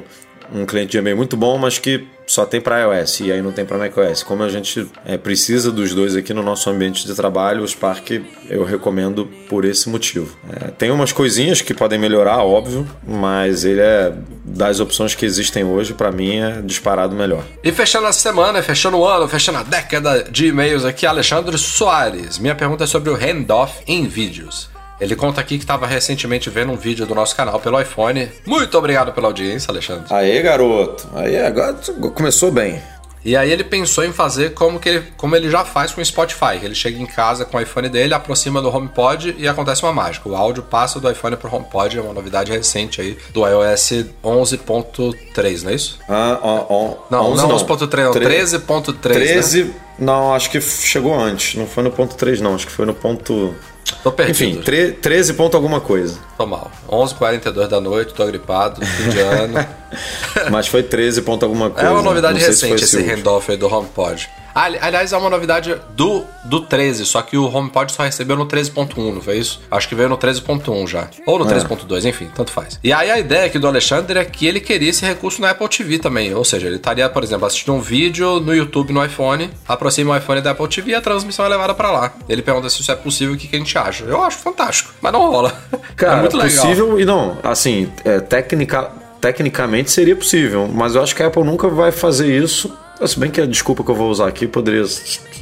um cliente de e-mail muito bom, mas que só tem para iOS e aí não tem para macOS. Como a gente é, precisa dos dois aqui no nosso ambiente de trabalho, o Spark eu recomendo por esse motivo. É, tem umas coisinhas que podem melhorar, óbvio, mas ele é das opções que existem hoje, para mim é disparado melhor. E fechando a semana, fechando o ano, fechando a década de e-mails aqui, Alexandre Soares. Minha pergunta é sobre o handoff em vídeos. Ele conta aqui que estava recentemente vendo um vídeo do nosso canal pelo iPhone. Muito obrigado pela audiência, Alexandre. Aê, garoto. Aí agora começou bem. E aí ele pensou em fazer como, que ele, como ele já faz com o Spotify. Ele chega em casa com o iPhone dele, aproxima do HomePod e acontece uma mágica. O áudio passa do iPhone para o HomePod, é uma novidade recente aí do iOS 11.3, não é isso? Ah, ó, ó. Não, 11 não 11.3, não, 13.3. 13, né? Não, acho que chegou antes. Não foi no ponto 3, não. Acho que foi no ponto Tô perdido. Enfim, 13 ponto alguma coisa. Tô mal. 11h42 da noite, tô gripado, fim de ano. [laughs] Mas foi 13 ponto alguma coisa. É uma novidade recente se esse handoff aí do HomePod. Aliás, é uma novidade do, do 13, só que o HomePod só recebeu no 13.1, não foi isso? Acho que veio no 13.1 já. Ou no é. 13.2, enfim, tanto faz. E aí a ideia aqui do Alexandre é que ele queria esse recurso no Apple TV também. Ou seja, ele estaria, por exemplo, assistindo um vídeo no YouTube no iPhone, aproxima o iPhone da Apple TV e a transmissão é levada para lá. Ele pergunta se isso é possível e o que, que a gente acha. Eu acho fantástico, mas não rola. [laughs] Cara, é muito legal. possível e não, assim, é, técnica, tecnicamente seria possível, mas eu acho que a Apple nunca vai fazer isso se bem que a desculpa que eu vou usar aqui poderia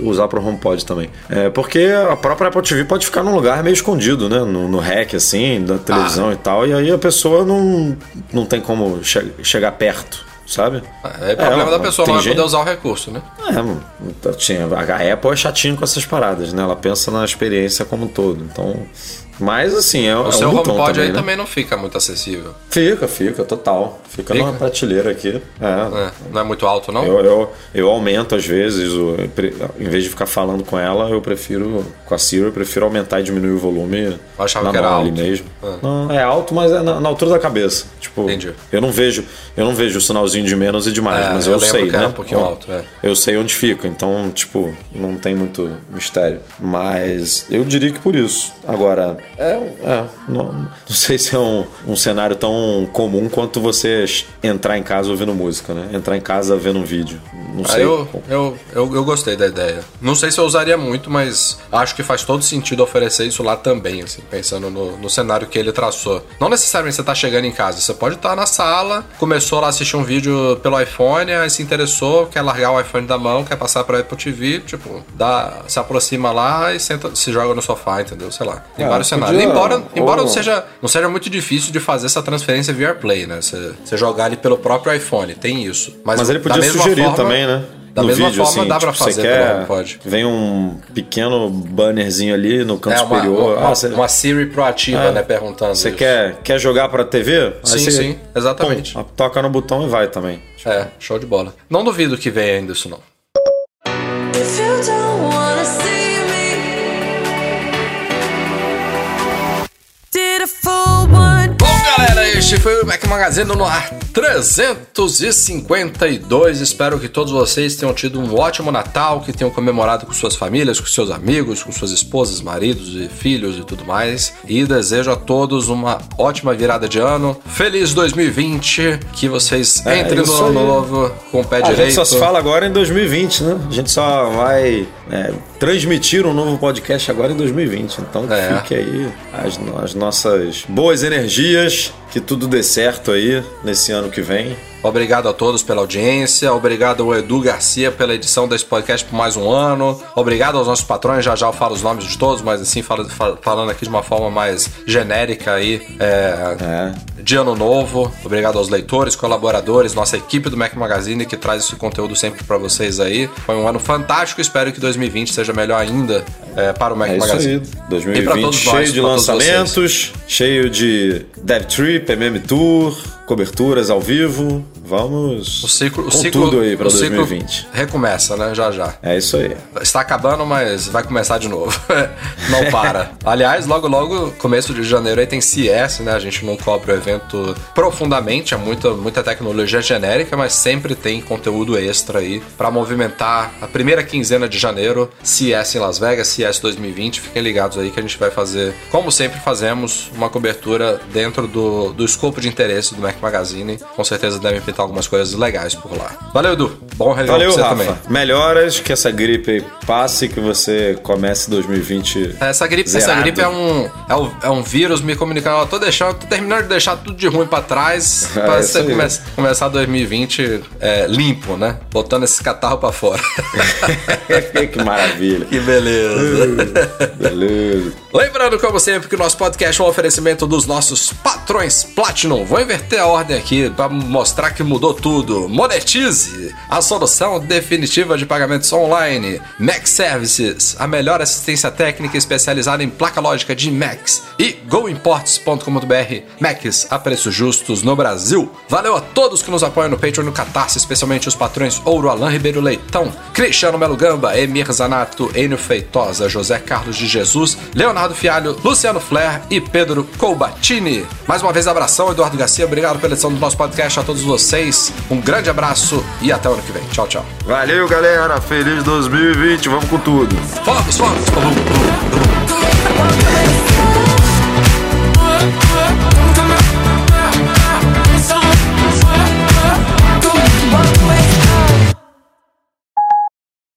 usar para o HomePod também. É porque a própria Apple TV pode ficar num lugar meio escondido, né? No, no rack, assim, da televisão ah. e tal. E aí a pessoa não, não tem como che chegar perto sabe? É, é problema é, da pessoa não gente... poder usar o recurso, né? É, tinha, a Apple é chatinho com essas paradas, né? Ela pensa na experiência como um todo. Então, mas assim, é, o é seu um HomePod também, aí né? também não fica muito acessível. Fica, fica, total. Fica, fica? numa prateleira aqui. É. é. Não é muito alto, não? Eu, eu, eu aumento às vezes, o, em vez de ficar falando com ela, eu prefiro, com a Siri, eu prefiro aumentar e diminuir o volume eu achava na que era alto. mesmo. É. Não, é alto, mas é na, na, altura da cabeça. Tipo, Entendi. eu não vejo, eu não vejo o sinalzinho de menos e de mais, é, mas eu, eu sei, né? um pouquinho alto, é. Eu sei onde fica, então, tipo, não tem muito mistério. Mas eu diria que por isso. Agora, é, é não, não, sei se é um, um cenário tão comum quanto você entrar em casa ouvindo música, né? Entrar em casa vendo um vídeo. Não ah, sei. Eu, eu, eu, eu, gostei da ideia. Não sei se eu usaria muito, mas acho que faz todo sentido oferecer isso lá também, assim, pensando no, no cenário que ele traçou. Não necessariamente você tá chegando em casa, você pode estar tá na sala, começou lá a assistir um vídeo pelo iPhone, aí se interessou, quer largar o iPhone da mão, quer passar para Apple TV, tipo, dá, se aproxima lá e senta, se joga no sofá, entendeu? Sei lá. Tem é, vários podia... Embora, embora não, seja, não seja muito difícil de fazer essa transferência via AirPlay, né? Você, você jogar ali pelo próprio iPhone, tem isso. Mas, Mas ele podia sugerir forma, também, né? Da no mesma vídeo, forma assim, dá pra tipo, fazer, quer, pode. Vem um pequeno bannerzinho ali no canto é, uma, superior. Uma, ah, você... uma Siri proativa, é, né? Perguntando. Você quer, quer jogar pra TV? Sim, sim, exatamente. Pum, toca no botão e vai também. É, show de bola. Não duvido que venha ainda isso, não. Este foi o Mac Magazine no ar 352. Espero que todos vocês tenham tido um ótimo Natal, que tenham comemorado com suas famílias, com seus amigos, com suas esposas, maridos e filhos e tudo mais. E desejo a todos uma ótima virada de ano. Feliz 2020, que vocês é, entrem no ano novo com o pé a direito. A gente só se fala agora em 2020, né? A gente só vai é, transmitir um novo podcast agora em 2020. Então é. fique aí as, as nossas boas energias, que tudo dê certo aí nesse ano que vem. Obrigado a todos pela audiência. Obrigado ao Edu Garcia pela edição desse podcast por mais um ano. Obrigado aos nossos patrões. Já já eu falo os nomes de todos, mas assim, falando aqui de uma forma mais genérica aí. É, é. De ano novo. Obrigado aos leitores, colaboradores, nossa equipe do Mac Magazine que traz esse conteúdo sempre para vocês aí. Foi um ano fantástico. Espero que 2020 seja melhor ainda é, para o Mac é Magazine. Isso aí. 2020 cheio nós, de lançamentos, cheio de Dev Trip, MM Tour coberturas ao vivo. Vamos o ciclo, com o ciclo, tudo aí para 2020. recomeça, né? Já já. É isso aí. Está acabando, mas vai começar de novo. [laughs] não para. Aliás, logo logo, começo de janeiro aí tem CS, né? A gente não cobre o evento profundamente, é muita, muita tecnologia genérica, mas sempre tem conteúdo extra aí para movimentar a primeira quinzena de janeiro, CS em Las Vegas, CS 2020. Fiquem ligados aí que a gente vai fazer, como sempre fazemos, uma cobertura dentro do, do escopo de interesse do Mac Magazine. Com certeza devem pintar algumas coisas legais por lá. Valeu, Edu. Bom relógio Valeu, você Rafa. também. Melhoras, que essa gripe passe, que você comece 2020. Essa gripe, essa gripe é um, é um, é um vírus me comunicando. Ó, tô deixando, tô terminando de deixar tudo de ruim pra trás [laughs] é, pra você come, começar 2020 é, limpo, né? Botando esse catarro pra fora. [laughs] que maravilha. [laughs] Que beleza. Beleza. Lembrando, como sempre, que o nosso podcast é um oferecimento dos nossos patrões Platinum. Vou inverter a ordem aqui para mostrar que mudou tudo. Monetize a solução definitiva de pagamentos online. Mac Services, a melhor assistência técnica especializada em placa lógica de Macs. E goimports.com.br, Macs a preços justos no Brasil. Valeu a todos que nos apoiam no Patreon e no Catarse, especialmente os patrões Ouro, Alain Ribeiro Leitão, Cristiano Melo Gamba, Emir Zanato, Enio Feitosa, José Carlos de Jesus, Leonardo Fialho, Luciano Flair e Pedro Colbatini. Mais uma vez, abração, Eduardo Garcia. Obrigado pela edição do nosso podcast a todos vocês. Um grande abraço e até o ano que vem. Tchau, tchau. Valeu, galera. Feliz 2020. Vamos com tudo. Vamos, vamos. vamos.